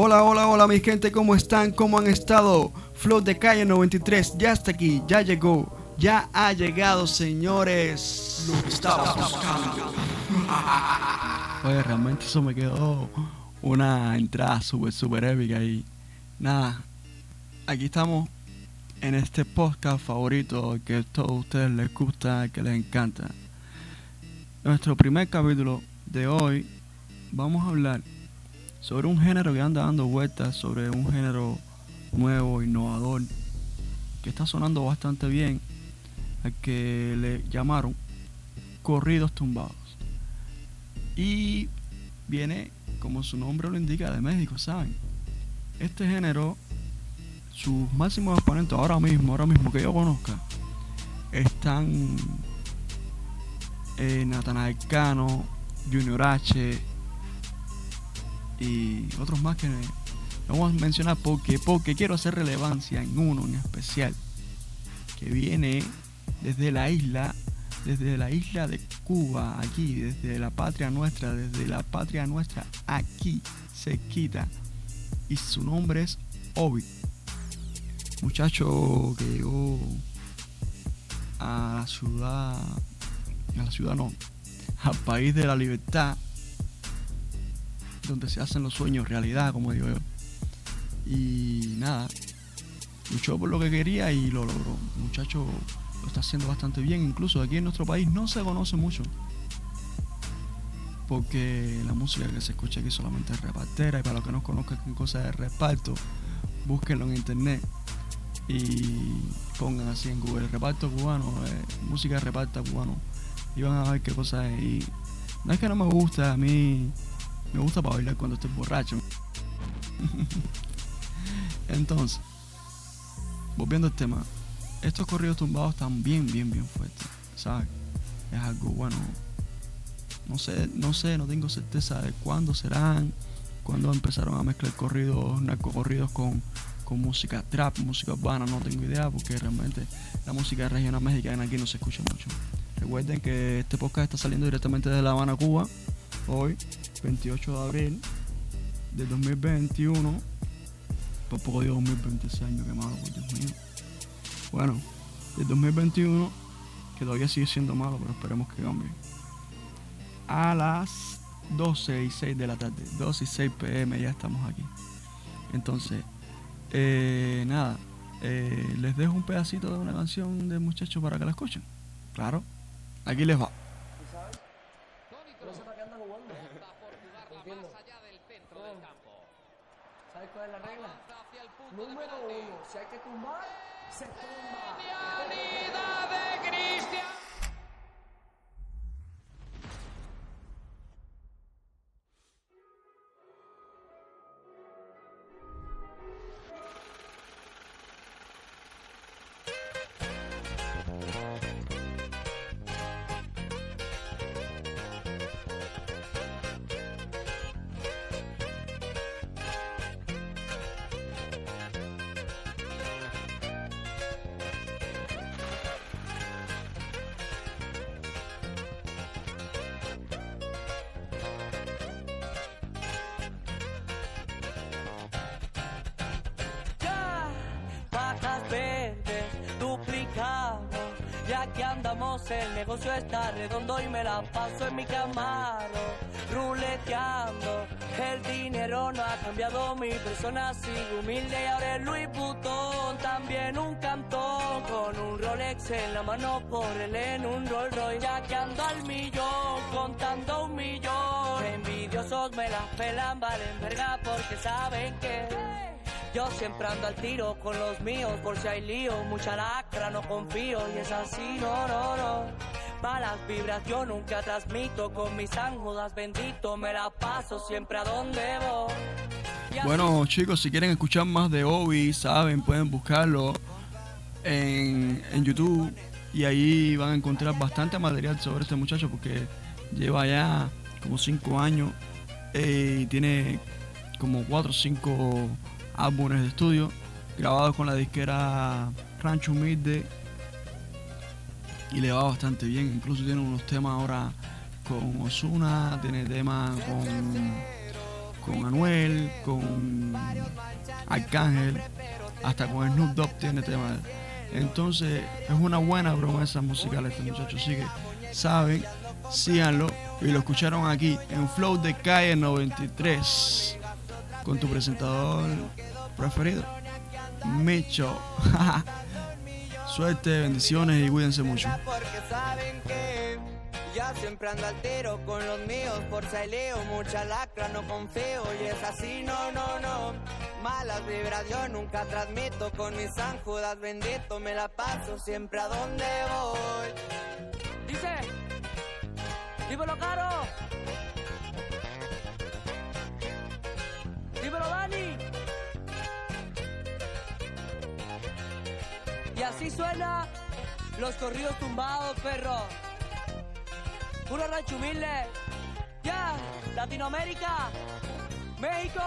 Hola, hola, hola mi gente, ¿cómo están? ¿Cómo han estado? Flow de Calle 93 ya está aquí, ya llegó, ya ha llegado, señores. Lo estaba buscando. Oye, realmente eso me quedó una entrada súper, súper épica y nada, aquí estamos en este podcast favorito que a todos ustedes les gusta, que les encanta. Nuestro primer capítulo de hoy vamos a hablar sobre un género que anda dando vueltas, sobre un género nuevo, innovador, que está sonando bastante bien, al que le llamaron corridos tumbados. Y viene, como su nombre lo indica, de México, ¿saben? Este género, sus máximos exponentes ahora mismo, ahora mismo que yo conozca, están eh, Natanael Cano, Junior H y otros más que vamos a mencionar porque, porque quiero hacer relevancia en uno en especial que viene desde la isla, desde la isla de Cuba, aquí, desde la patria nuestra, desde la patria nuestra, aquí, se quita. Y su nombre es Obi. Muchacho que llegó a la ciudad, a la ciudad no, al país de la libertad, donde se hacen los sueños realidad, como digo yo. Y nada, luchó por lo que quería y lo logró. El muchacho lo está haciendo bastante bien, incluso aquí en nuestro país no se conoce mucho. Porque la música que se escucha aquí solamente es repartera y para los que no conozcan qué cosa es reparto, búsquenlo en internet y pongan así en Google reparto cubano, eh, música de reparto cubano y van a ver qué cosa es. Y no es que no me gusta, a mí me gusta para bailar cuando estoy borracho. Entonces, volviendo al tema, estos corridos tumbados están bien, bien, bien fuertes, ¿sabes? Es algo bueno. No sé, no sé, no tengo certeza de cuándo serán, cuándo empezaron a mezclar corridos, narcocorridos con, con música trap, música urbana, no tengo idea porque realmente la música regional mexicana aquí no se escucha mucho. Recuerden que este podcast está saliendo directamente de La Habana, Cuba, hoy, 28 de abril de 2021. Por poco digo 2026 años, que malo, por Dios mío. Bueno, del 2021, que todavía sigue siendo malo, pero esperemos que cambie. A las 12 y 6 de la tarde, 12 y 6 pm, ya estamos aquí. Entonces, eh, nada, eh, les dejo un pedacito de una canción de muchachos para que la escuchen. Claro, aquí les va. ¿Sabes cuál es la regla? Número uno, si hay que tumbar, se tumba. Ya que andamos, el negocio está redondo y me la paso en mi camaro, ruleteando. El dinero no ha cambiado mi persona, sigo humilde y ahora es Louis Vuitton. También un cantón con un Rolex en la mano, por él en un Rolls Royce. Ya que ando al millón, contando un millón. Envidiosos me la pelan, valen verga porque saben que. Yo siempre ando al tiro con los míos, por si hay lío, mucha lacra, no confío, y es así, no, no, no. Malas vibras yo nunca transmito, con mis ángulas bendito, me la paso siempre a donde voy. Bueno chicos, si quieren escuchar más de Obi, saben, pueden buscarlo en, en YouTube y ahí van a encontrar bastante material sobre este muchacho porque lleva ya como 5 años eh, y tiene como 4 o 5 álbumes de estudio grabados con la disquera Rancho Humilde. Y le va bastante bien, incluso tiene unos temas ahora con Osuna, tiene temas con con Anuel, con Arcángel, hasta con Snoop Dogg tiene tema. Entonces es una buena promesa musical este muchacho, así que saben, síganlo. Y lo escucharon aquí en Flow de Calle 93 con tu presentador preferido, Micho. Suerte, bendiciones y cuídense mucho. Porque saben que ya siempre ando altero con los míos por saileo, mucha lacra, no confío y es así, no, no, no. Malas vibras yo nunca transmito con mis San Judas bendito, me la paso siempre a donde voy. Dice, dímelo caro. Y así suena los corridos tumbados, perro. Puro rancho humilde. Ya, Latinoamérica, México,